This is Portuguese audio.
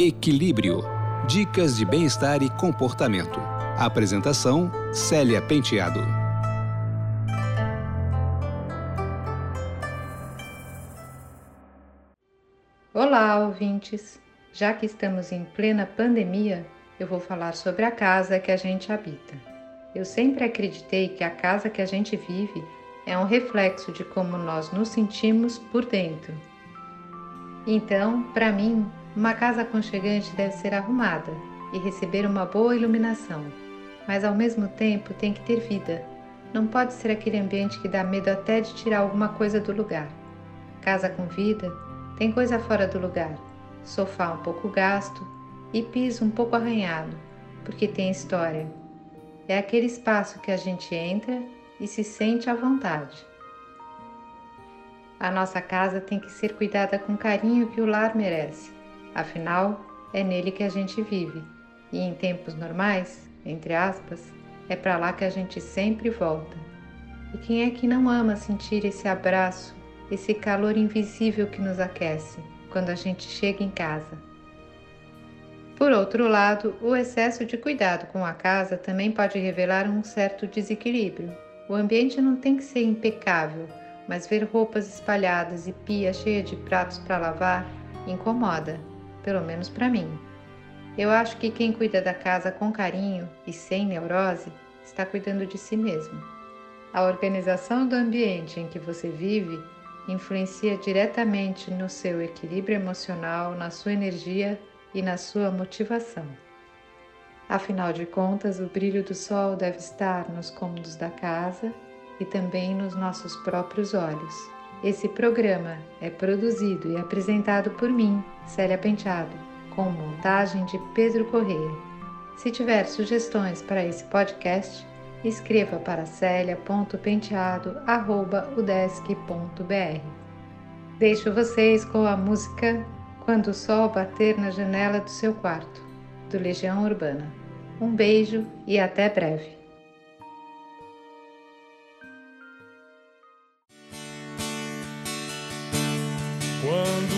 Equilíbrio. Dicas de bem-estar e comportamento. Apresentação: Célia Penteado. Olá, ouvintes! Já que estamos em plena pandemia, eu vou falar sobre a casa que a gente habita. Eu sempre acreditei que a casa que a gente vive é um reflexo de como nós nos sentimos por dentro. Então, para mim, uma casa aconchegante deve ser arrumada e receber uma boa iluminação, mas ao mesmo tempo tem que ter vida. Não pode ser aquele ambiente que dá medo até de tirar alguma coisa do lugar. Casa com vida tem coisa fora do lugar, sofá um pouco gasto e piso um pouco arranhado, porque tem história. É aquele espaço que a gente entra e se sente à vontade. A nossa casa tem que ser cuidada com carinho que o lar merece, afinal, é nele que a gente vive e em tempos normais, entre aspas, é para lá que a gente sempre volta. E quem é que não ama sentir esse abraço, esse calor invisível que nos aquece quando a gente chega em casa? Por outro lado, o excesso de cuidado com a casa também pode revelar um certo desequilíbrio. O ambiente não tem que ser impecável, mas ver roupas espalhadas e pia cheia de pratos para lavar incomoda, pelo menos para mim. Eu acho que quem cuida da casa com carinho e sem neurose está cuidando de si mesmo. A organização do ambiente em que você vive influencia diretamente no seu equilíbrio emocional, na sua energia e na sua motivação. Afinal de contas, o brilho do sol deve estar nos cômodos da casa e também nos nossos próprios olhos. Esse programa é produzido e apresentado por mim, Célia Penteado, com montagem de Pedro Corrêa. Se tiver sugestões para esse podcast, escreva para celia.penteado.udesc.br. Deixo vocês com a música Quando o Sol Bater na Janela do Seu Quarto, do Legião Urbana. Um beijo e até breve. Quando